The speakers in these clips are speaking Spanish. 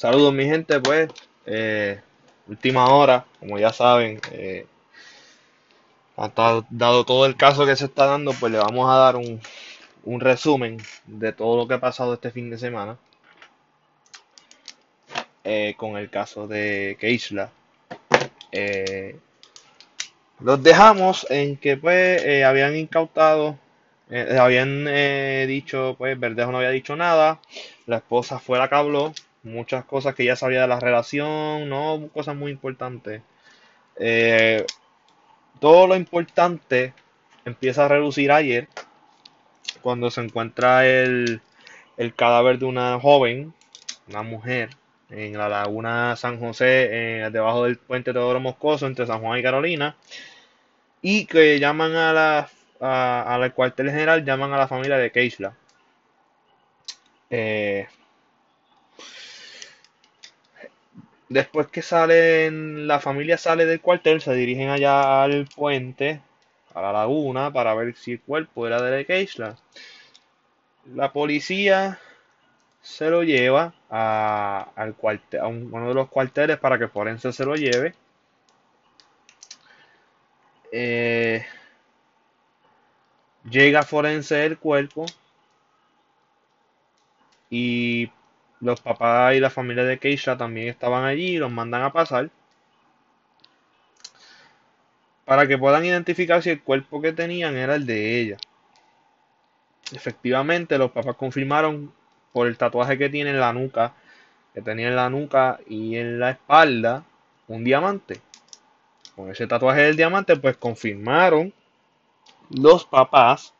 Saludos mi gente, pues, eh, última hora, como ya saben, eh, hasta dado todo el caso que se está dando, pues le vamos a dar un, un resumen de todo lo que ha pasado este fin de semana eh, con el caso de Keisla. Los dejamos en que pues habían incautado, habían dicho, pues Verdejo no había dicho nada, la esposa fue la que habló, muchas cosas que ya sabía de la relación, no cosas muy importantes. Eh, todo lo importante empieza a reducir ayer cuando se encuentra el, el cadáver de una joven, una mujer, en la laguna San José, eh, debajo del puente Teodoro Moscoso, entre San Juan y Carolina, y que llaman a la, a- cuartel general, llaman a la familia de Keisla. Eh, después que salen, la familia sale del cuartel, se dirigen allá al puente, a la laguna, para ver si el cuerpo era de Keisla. La policía se lo lleva a, al cuartel, uno de los cuarteles para que Forense se lo lleve. Eh, llega Forense el cuerpo y los papás y la familia de Keisha también estaban allí, los mandan a pasar para que puedan identificar si el cuerpo que tenían era el de ella. Efectivamente, los papás confirmaron por el tatuaje que tiene en la nuca, que tenía en la nuca y en la espalda, un diamante. Con ese tatuaje del diamante, pues confirmaron los papás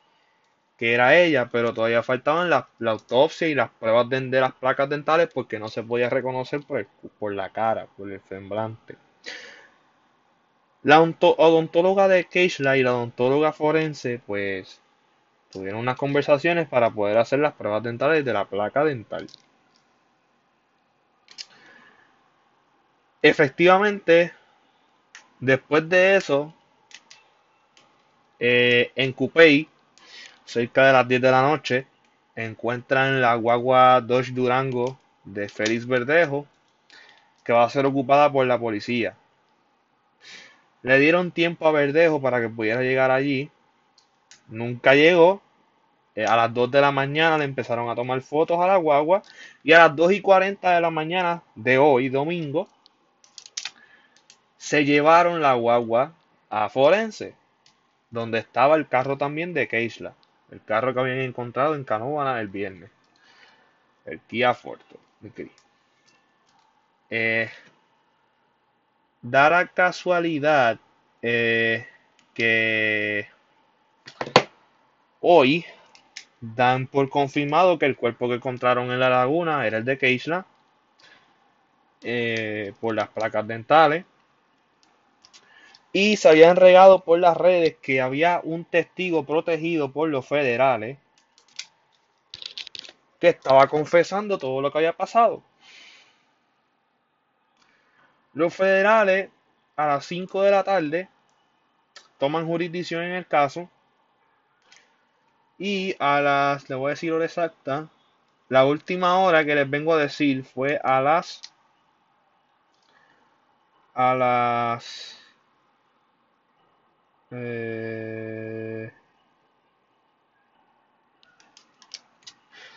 que era ella, pero todavía faltaban la, autopsia y las pruebas de, las placas dentales porque no se podía reconocer por, por la cara, por el semblante. La odontóloga de Keishla y la odontóloga forense, pues, tuvieron unas conversaciones para poder hacer las pruebas dentales de la placa dental. Efectivamente, después de eso, eh, en Coupey, cerca de las 10 de la noche, encuentran la guagua Dodge Durango de Félix Verdejo, que va a ser ocupada por la policía. Le dieron tiempo a Verdejo para que pudiera llegar allí. Nunca llegó. Eh, a las 2 de la mañana le empezaron a tomar fotos a la guagua. Y a las 2 y 40 de la mañana de hoy, domingo, se llevaron la guagua a Forense, donde estaba el carro también de Keisla. El carro que habían encontrado en Canóvana el viernes. El Kia Forte. de gris. Eh, dará casualidad eh, que hoy dan por confirmado que el cuerpo que encontraron en la laguna era el de Keisla eh, por las placas dentales. Y se habían regado por las redes que había un testigo protegido por los federales que estaba confesando todo lo que había pasado. Los federales a las 5 de la tarde toman jurisdicción en el caso y a las, le voy a decir hora exacta, la última hora que les vengo a decir fue a las a las eh,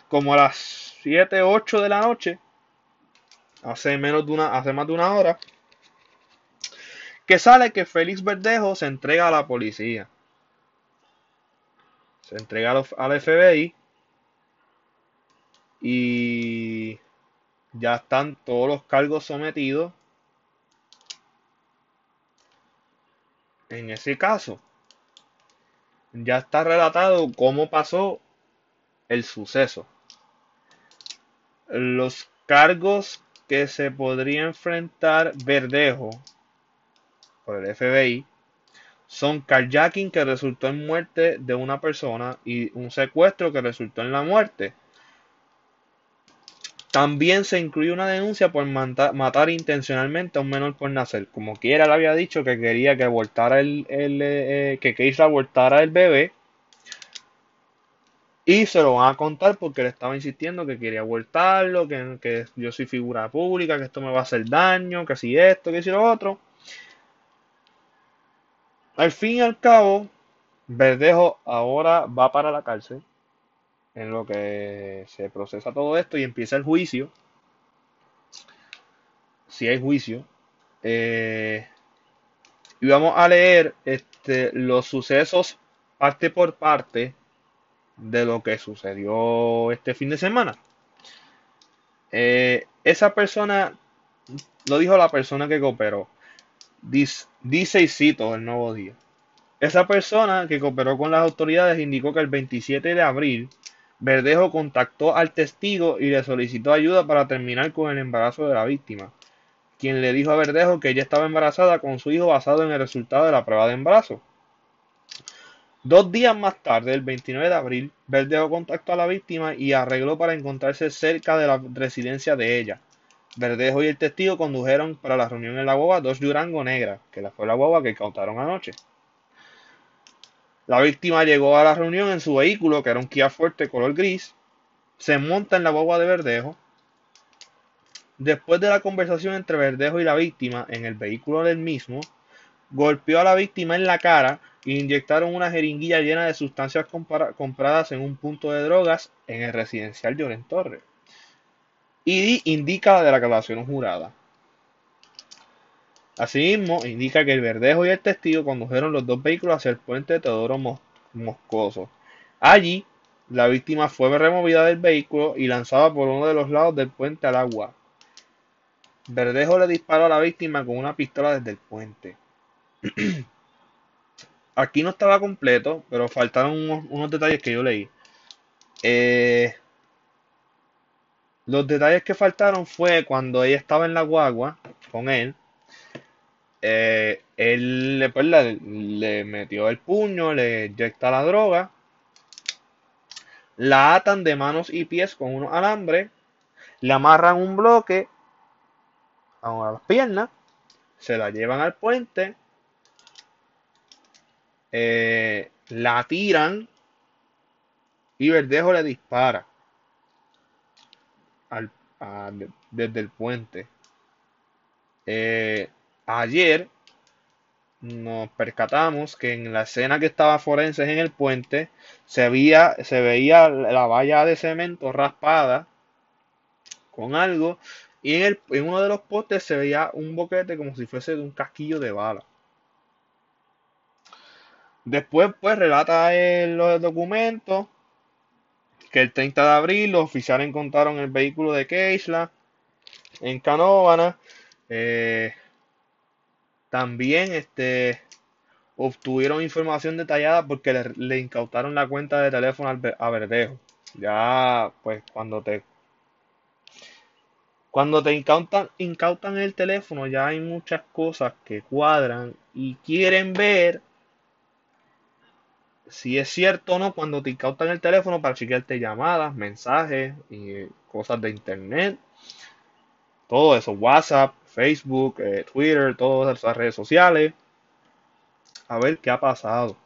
como a las 7, 8 de la noche, hace menos de una, hace más de una hora, que sale que Félix Verdejo se entrega a la policía. Se entrega al, al FBI y ya están todos los cargos sometidos en ese caso. Ya está relatado cómo pasó el suceso. Los cargos que se podría enfrentar Verdejo por el FBI son carjacking que resultó en muerte de una persona y un secuestro que resultó en la muerte. También se incluye una denuncia por matar intencionalmente a un menor por nacer. Como quiera, le había dicho que quería que abortara el, el, eh, que Keisha abortara el bebé. Y se lo van a contar porque le estaba insistiendo que quería abortarlo, que, que yo soy figura pública, que esto me va a hacer daño, que si esto, que si lo otro. Al fin y al cabo, Verdejo ahora va para la cárcel en lo que se procesa todo esto y empieza el juicio. Si hay juicio. Eh, y vamos a leer este, los sucesos parte por parte de lo que sucedió este fin de semana. Eh, esa persona, lo dijo la persona que cooperó, dice, y cito el nuevo día. Esa persona que cooperó con las autoridades indicó que el 27 de abril Verdejo contactó al testigo y le solicitó ayuda para terminar con el embarazo de la víctima, quien le dijo a Verdejo que ella estaba embarazada con su hijo basado en el resultado de la prueba de embarazo. Dos días más tarde, el 29 de abril, Verdejo contactó a la víctima y arregló para encontrarse cerca de la residencia de ella. Verdejo y el testigo condujeron para la reunión en la guagua dos Durango Negra, que fue la guagua que cautaron anoche. La víctima llegó a la reunión en su vehículo, que era un Kia Fuerte color gris, se monta en la guagua de Verdejo. Después de la conversación entre Verdejo y la víctima en el vehículo del mismo, golpeó a la víctima en la cara inyectaron una jeringuilla llena de sustancias compradas en un punto de drogas en el residencial de Torres. Y indica la declaración jurada. Asimismo, indica que el verdejo y el testigo condujeron los dos vehículos hacia el puente de Teodoro Moscoso. Allí, la víctima fue removida del vehículo y lanzada por uno de los lados del puente al agua. Verdejo le disparó a la víctima con una pistola desde el puente. aquí no estaba completo, pero faltaron unos, detalles que yo leí. Eh, los detalles que faltaron fue cuando ella estaba en la guagua con él. Eh, él pues, le, metió el puño, le inyecta la droga. La atan de manos y pies con unos alambres. Le amarran un bloque a las piernas. Se la llevan al puente eh, la tiran y Verdejo le dispara desde el puente. Eh, ayer nos percatamos que en la escena que estaba forenses en el puente se veía, se veía la valla de cemento raspada con algo y en, el, en uno de los postes se veía un boquete como si fuese de un casquillo de bala. Después, pues, relata en los documentos que el 30 de abril los oficiales encontraron el vehículo de Keisla en Canóvana. Eh, también este, obtuvieron información detallada porque le, incautaron la cuenta de teléfono a Verdejo. Ya, pues, cuando te cuando te incautan, incautan el teléfono, ya hay muchas cosas que cuadran y quieren ver si es cierto o no cuando te incautan el teléfono para chequearte llamadas, mensajes y cosas de internet. Todo eso, WhatsApp, Facebook, eh, Twitter, todas esas redes sociales. A ver qué ha pasado.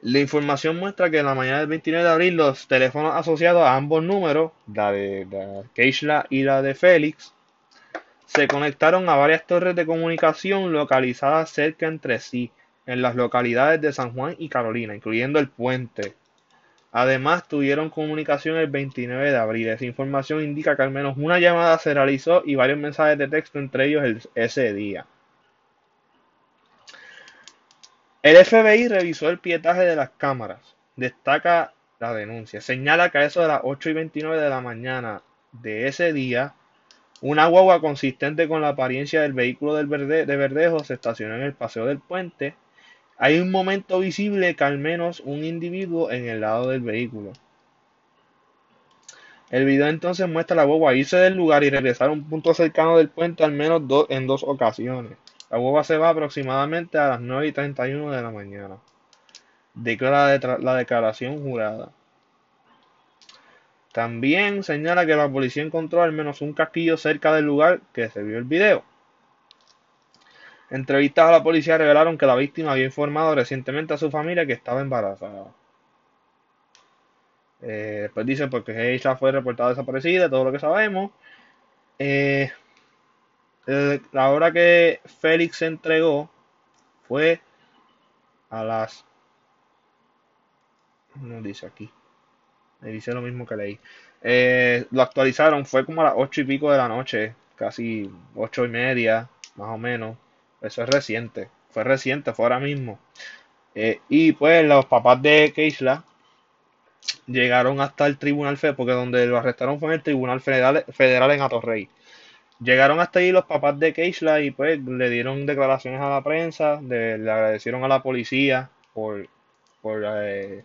La información muestra que en la mañana del 29 de abril los teléfonos asociados a ambos números, la de, de Keishla y la de Félix, se conectaron a varias torres de comunicación localizadas cerca entre sí en las localidades de San Juan y Carolina, incluyendo el puente. Además, tuvieron comunicación el 29 de abril. Esa información indica que al menos una llamada se realizó y varios mensajes de texto entre ellos ese día. El FBI revisó el pietaje de las cámaras. Destaca la denuncia. Señala que a eso de las 8 y 29 de la mañana de ese día, una guagua consistente con la apariencia del vehículo de Verdejo se estacionó en el paseo del puente hay un momento visible que al menos un individuo en el lado del vehículo. El video entonces muestra a la boba irse del lugar y regresar a un punto cercano del puente al menos en dos ocasiones. La boba se va aproximadamente a las 9 y 31 de la mañana. Declara la declaración jurada. También señala que la policía encontró al menos un casquillo cerca del lugar que se vio el video. Entrevistas a la policía revelaron que la víctima había informado recientemente a su familia que estaba embarazada. Eh, después dicen porque Keishla fue reportada desaparecida, todo lo que sabemos. Eh, eh, la hora que Félix se entregó fue a las... No dice aquí. Me dice lo mismo que leí. Eh, lo actualizaron, fue como a las ocho y pico de la noche, casi ocho y media, más o menos. Eso es reciente, fue reciente, fue ahora mismo. Eh, y pues los papás de Keishla llegaron hasta el Tribunal Federal, porque donde lo arrestaron fue en el Tribunal Federal, Federal en Atorrey. Llegaron hasta ahí los papás de Keishla y pues le dieron declaraciones a la prensa, le agradecieron a la policía por, por eh,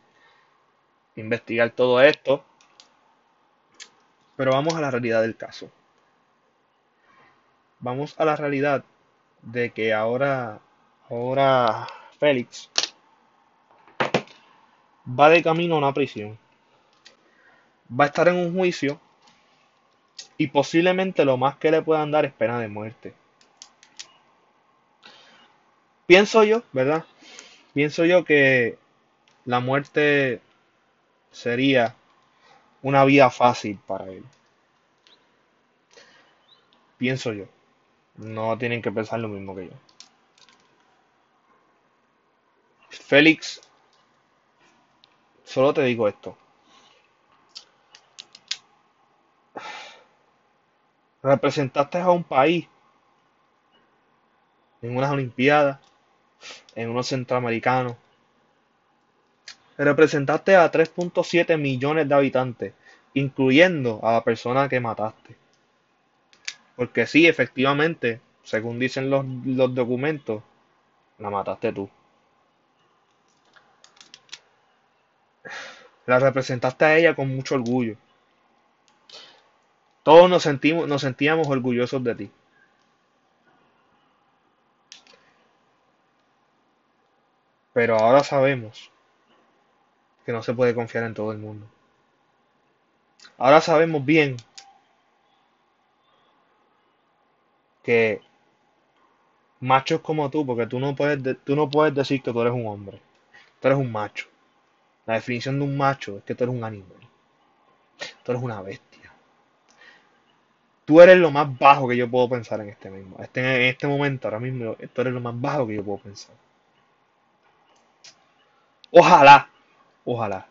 investigar todo esto. Pero vamos a la realidad del caso. Vamos a la realidad de que ahora, ahora Félix va de camino a una prisión. Va a estar en un juicio y posiblemente lo más que le puedan dar es pena de muerte. Pienso yo, ¿verdad? Pienso yo que la muerte sería una vida fácil para él. Pienso yo. No tienen que pensar lo mismo que yo. Félix, solo te digo esto. Representaste a un país en unas Olimpiadas, en unos centroamericanos, representaste a 3.7 millones de habitantes, incluyendo a la persona que mataste. Porque sí, efectivamente, según dicen los, los documentos, la mataste tú. La representaste a ella con mucho orgullo. Todos nos, sentimos, nos sentíamos orgullosos de ti. Pero ahora sabemos que no se puede confiar en todo el mundo. Ahora sabemos bien que machos como tú, porque tú no puedes, tú no puedes decir que tú eres un hombre, tú eres un macho. La definición de un macho es que tú eres un animal, tú eres una bestia. Tú eres lo más bajo que yo puedo pensar en este mismo, este, en este momento, ahora mismo, tú eres lo más bajo que yo puedo pensar. Ojalá ojalá,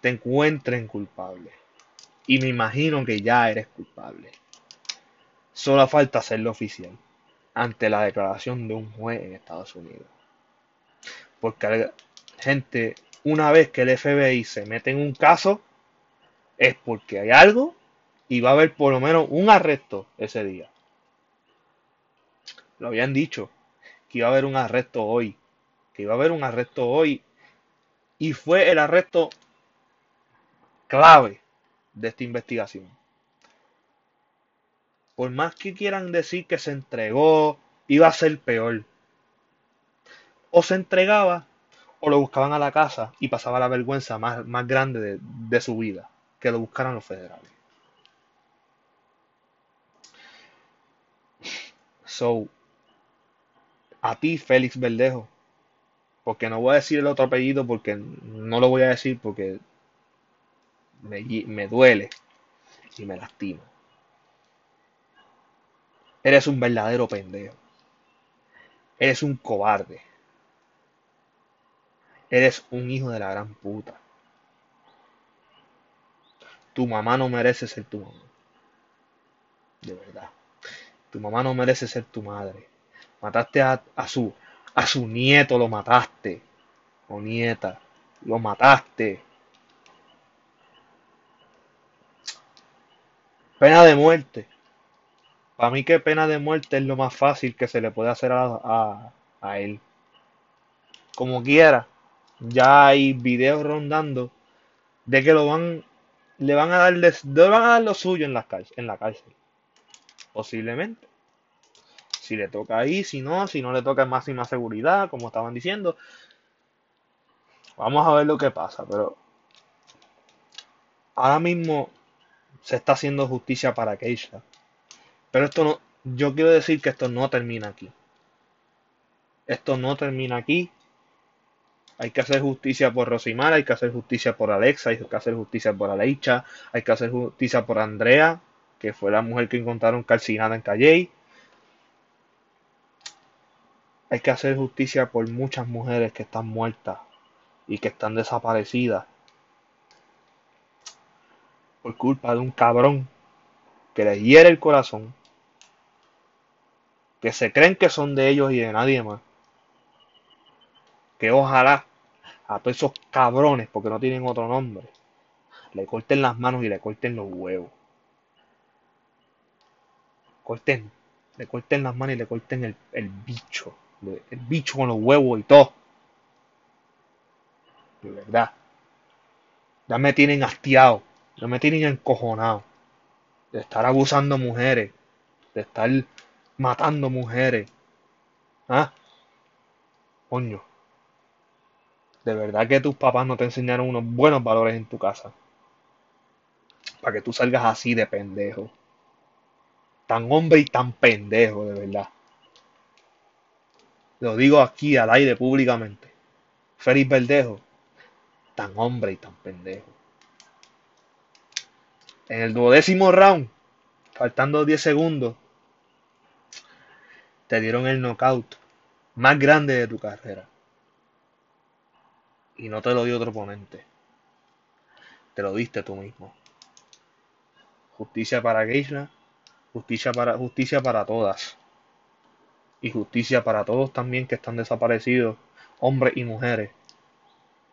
te encuentren culpable. Y me imagino que ya eres culpable. Solo falta hacerlo oficial ante la declaración de un juez en Estados Unidos. Porque, gente, una vez que el FBI se mete en un caso, es porque hay algo y va a haber por lo menos un arresto ese día. Lo habían dicho, que iba a haber un arresto hoy, que iba a haber un arresto hoy y fue el arresto clave de esta investigación. Por más que quieran decir que se entregó, iba a ser peor. O se entregaba o lo buscaban a la casa y pasaba la vergüenza más, más grande de, de su vida, que lo buscaran los federales. So, a ti, Félix Verdejo, porque no voy a decir el otro apellido porque no lo voy a decir porque me, duele y me lastima. Eres un verdadero pendejo. Eres un cobarde. Eres un hijo de la gran puta. Tu mamá no merece ser tu mamá. De verdad. Tu mamá no merece ser tu madre. Mataste a, a su a su nieto lo mataste. O nieta, lo mataste. Pena de muerte. Para mí que pena de muerte es lo más fácil que se le puede hacer a, a, él. Como quiera, ya hay videos rondando de que lo van, le van a dar, le van a dar lo suyo en la, en la cárcel. Posiblemente. Si le toca ahí, si no, si no le toca máxima seguridad, como estaban diciendo. Vamos a ver lo que pasa, pero ahora mismo se está haciendo justicia para Keisha. Pero esto no, yo quiero decir que esto no termina aquí. Esto no termina aquí. Hay que hacer justicia por Rosimar, hay que hacer justicia por Alexa, hay que hacer justicia por Aleicha, hay que hacer justicia por Andrea, que fue la mujer que encontraron calcinada en Calle. Hay que hacer justicia por muchas mujeres que están muertas y que están desaparecidas por culpa de un cabrón que les hiere el corazón, que se creen que son de ellos y de nadie más. Que ojalá a todos esos cabrones, porque no tienen otro nombre, le corten las manos y le corten los huevos. Corten, le corten las manos y le corten el, el bicho, el bicho con los huevos y todo. De verdad. Ya me tienen hastiado, ya me tienen encojonado de estar abusando mujeres, de estar matando mujeres. ¿Ah? Coño. De verdad que tus papás no te enseñaron unos buenos valores en tu casa. Para que tú salgas así de pendejo. Tan hombre y tan pendejo, de verdad. Lo digo aquí al aire públicamente. Félix Verdejo. Tan hombre y tan pendejo. En el duodécimo round, faltando 10 segundos, te dieron el knockout más grande de tu carrera. Y no te lo dio otro oponente. Te lo diste tú mismo. Justicia para Geisha, justicia para, justicia para todas. Y justicia para todos también que están desaparecidos, hombres y mujeres,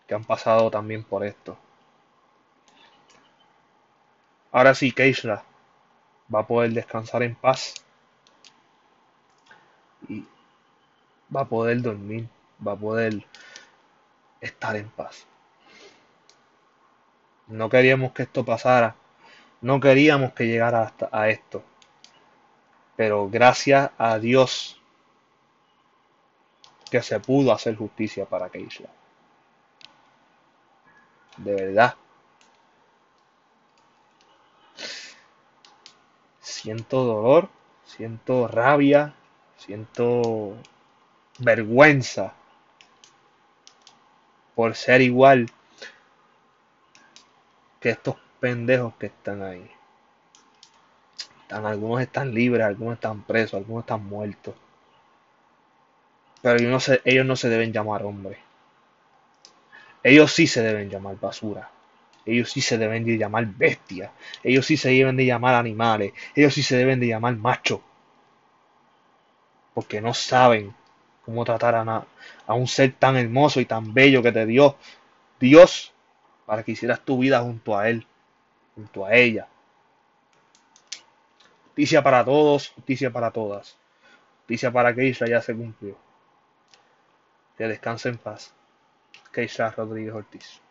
que han pasado también por esto. Ahora sí, Keishla va a poder descansar en paz. Y va a poder dormir, va a poder estar en paz. No queríamos que esto pasara, no queríamos que llegara hasta a esto. Pero gracias a Dios que se pudo hacer justicia para Keishla. De verdad. Siento dolor, siento rabia, siento vergüenza por ser igual que estos pendejos que están ahí. Algunos están libres, algunos están presos, algunos están muertos. Pero ellos no se, ellos no se deben llamar hombres. Ellos sí se deben llamar basura. Ellos sí se deben de llamar bestias. Ellos sí se deben de llamar animales. Ellos sí se deben de llamar machos. Porque no saben cómo tratar a, un ser tan hermoso y tan bello que te dio Dios para que hicieras tu vida junto a Él, junto a ella. Justicia para todos, justicia para todas. Justicia para que Israel ya se cumplió. Que descanse en paz. Keisha Rodríguez Ortiz.